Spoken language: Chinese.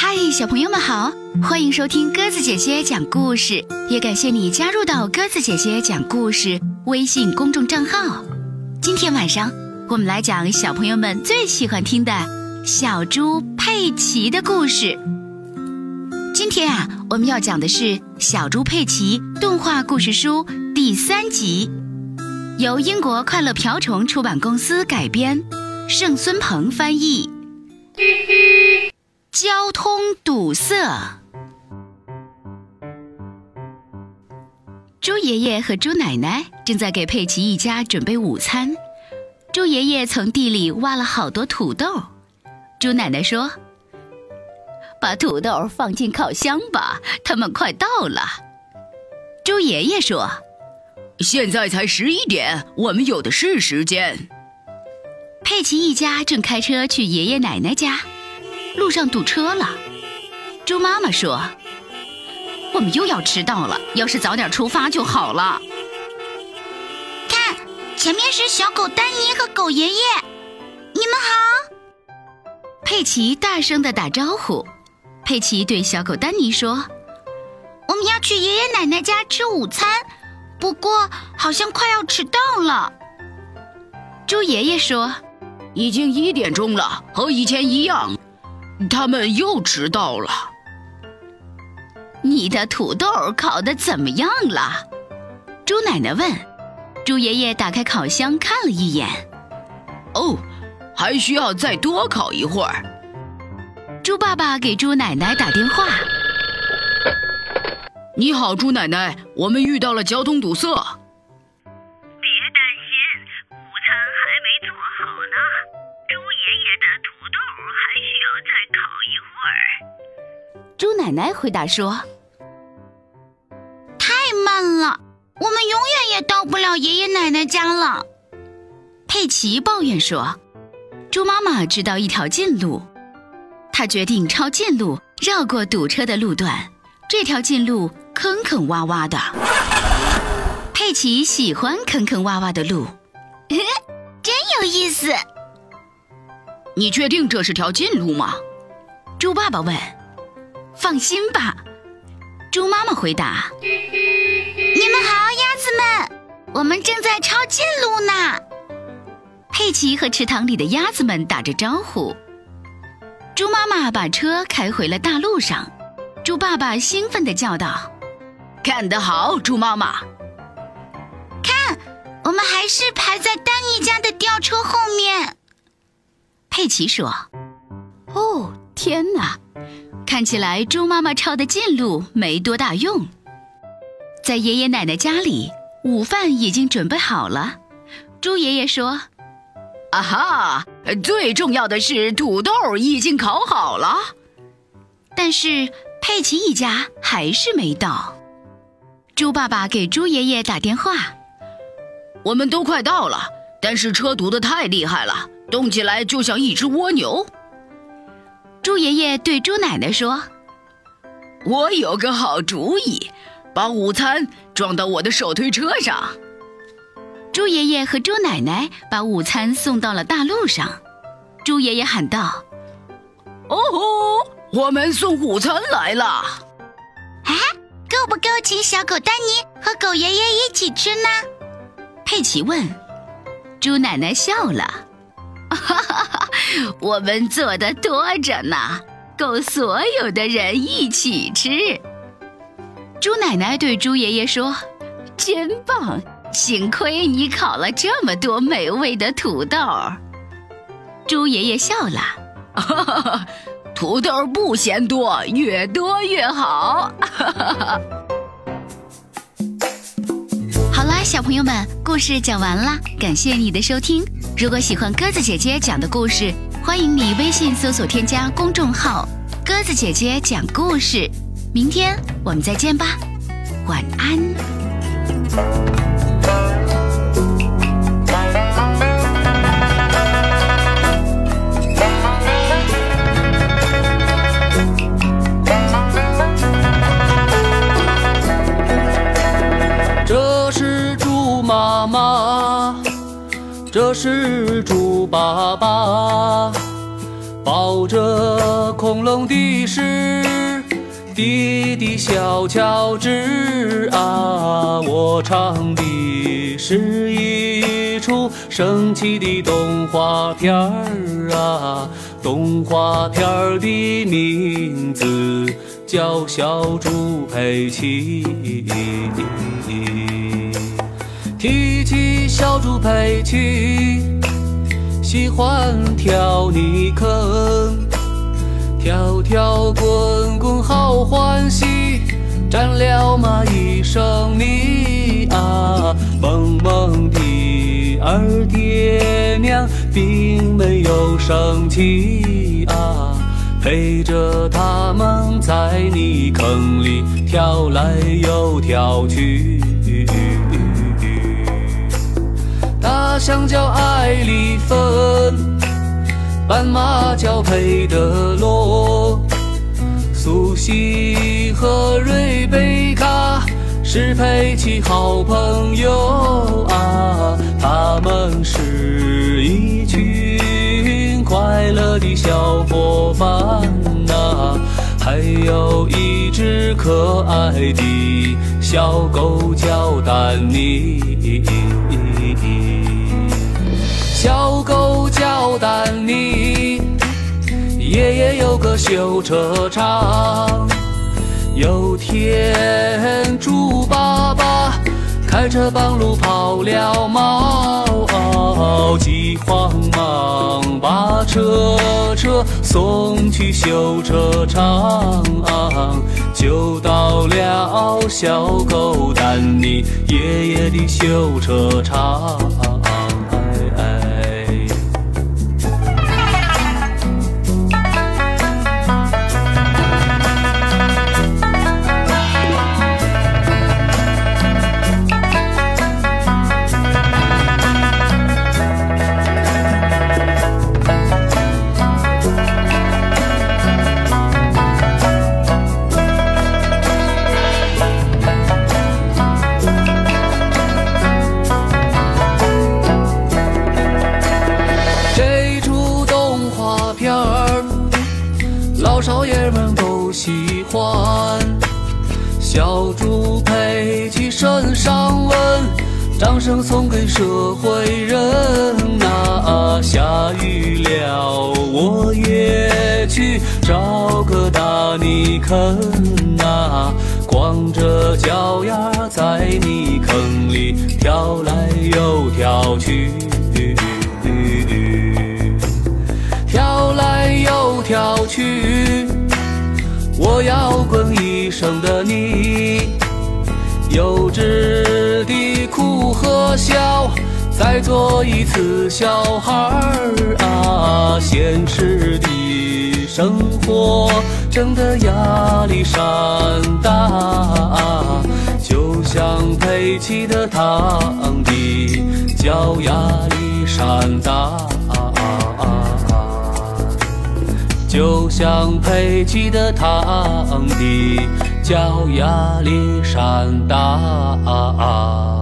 嗨，小朋友们好，欢迎收听鸽子姐姐讲故事，也感谢你加入到鸽子姐姐讲故事微信公众账号。今天晚上我们来讲小朋友们最喜欢听的小猪佩奇的故事。今天啊，我们要讲的是《小猪佩奇》动画故事书第三集，由英国快乐瓢虫出版公司改编，盛孙鹏翻译。交通堵塞。猪爷爷和猪奶奶正在给佩奇一家准备午餐。猪爷爷从地里挖了好多土豆。猪奶奶说：“把土豆放进烤箱吧，他们快到了。”猪爷爷说：“现在才十一点，我们有的是时间。”佩奇一家正开车去爷爷奶奶家。路上堵车了，猪妈妈说：“我们又要迟到了，要是早点出发就好了。”看，前面是小狗丹尼和狗爷爷，你们好。佩奇大声的打招呼。佩奇对小狗丹尼说：“我们要去爷爷奶奶家吃午餐，不过好像快要迟到了。”猪爷爷说：“已经一点钟了，和以前一样。”他们又迟到了。你的土豆烤的怎么样了？猪奶奶问。猪爷爷打开烤箱看了一眼。哦，还需要再多烤一会儿。猪爸爸给猪奶奶打电话。你好，猪奶奶，我们遇到了交通堵塞。奶奶回答说：“太慢了，我们永远也到不了爷爷奶奶家了。”佩奇抱怨说：“猪妈妈知道一条近路，她决定抄近路绕过堵车的路段。这条近路坑坑洼洼的，佩奇喜欢坑坑洼洼的路，真有意思。你确定这是条近路吗？”猪爸爸问。放心吧，猪妈妈回答：“你们好，鸭子们，我们正在抄近路呢。”佩奇和池塘里的鸭子们打着招呼。猪妈妈把车开回了大路上，猪爸爸兴奋地叫道：“干得好，猪妈妈！看，我们还是排在丹尼家的吊车后面。”佩奇说：“哦，天哪！”看起来猪妈妈抄的近路没多大用。在爷爷奶奶家里，午饭已经准备好了。猪爷爷说：“啊哈，最重要的是土豆已经烤好了。”但是佩奇一家还是没到。猪爸爸给猪爷爷打电话：“我们都快到了，但是车堵得太厉害了，动起来就像一只蜗牛。”猪爷爷对猪奶奶说：“我有个好主意，把午餐装到我的手推车上。”猪爷爷和猪奶奶把午餐送到了大路上。猪爷爷喊道：“哦吼，我们送午餐来了！啊，够不够请小狗丹尼和狗爷爷一起吃呢？”佩奇问。猪奶奶笑了。哈哈哈，我们做的多着呢，够所有的人一起吃。猪奶奶对猪爷爷说：“真棒，幸亏你烤了这么多美味的土豆。”猪爷爷笑了：“哈哈，土豆不嫌多，越多越好。”哈哈哈。好啦，小朋友们，故事讲完了，感谢你的收听。如果喜欢鸽子姐姐讲的故事，欢迎你微信搜索添加公众号“鸽子姐姐讲故事”。明天我们再见吧，晚安。我是猪爸爸抱着恐龙的是弟弟小乔治啊，我唱的是一出神奇的动画片儿啊，动画片儿的名字叫小猪佩奇。起小猪佩奇，喜欢跳泥坑，跳跳滚滚好欢喜，沾了嘛一身泥啊。萌萌的二爹娘并没有生气啊，陪着他们在泥坑里跳来又跳去。大象叫艾丽芬，斑马叫佩德罗，苏西和瑞贝卡是佩奇好朋友啊，他们是一群快乐的小伙伴呐，还有一只可爱的小狗叫丹尼。小狗叫丹尼，爷爷有个修车厂。有天猪爸爸开车半路跑了锚，急慌忙把车车送去修车厂，就到了小狗丹尼爷爷的修车厂。老少爷们都喜欢。小猪佩奇身上纹，掌声送给社会人呐、下雨了，我也去找个大泥坑呐、光着脚丫在泥坑里跳来又跳去。跳来又跳去，摇滚一生的泥。幼稚的哭和笑，再做一次小孩啊！现实的生活真的压力山大，就像佩奇的堂弟叫压力山大。像佩奇的堂弟叫亚历山大！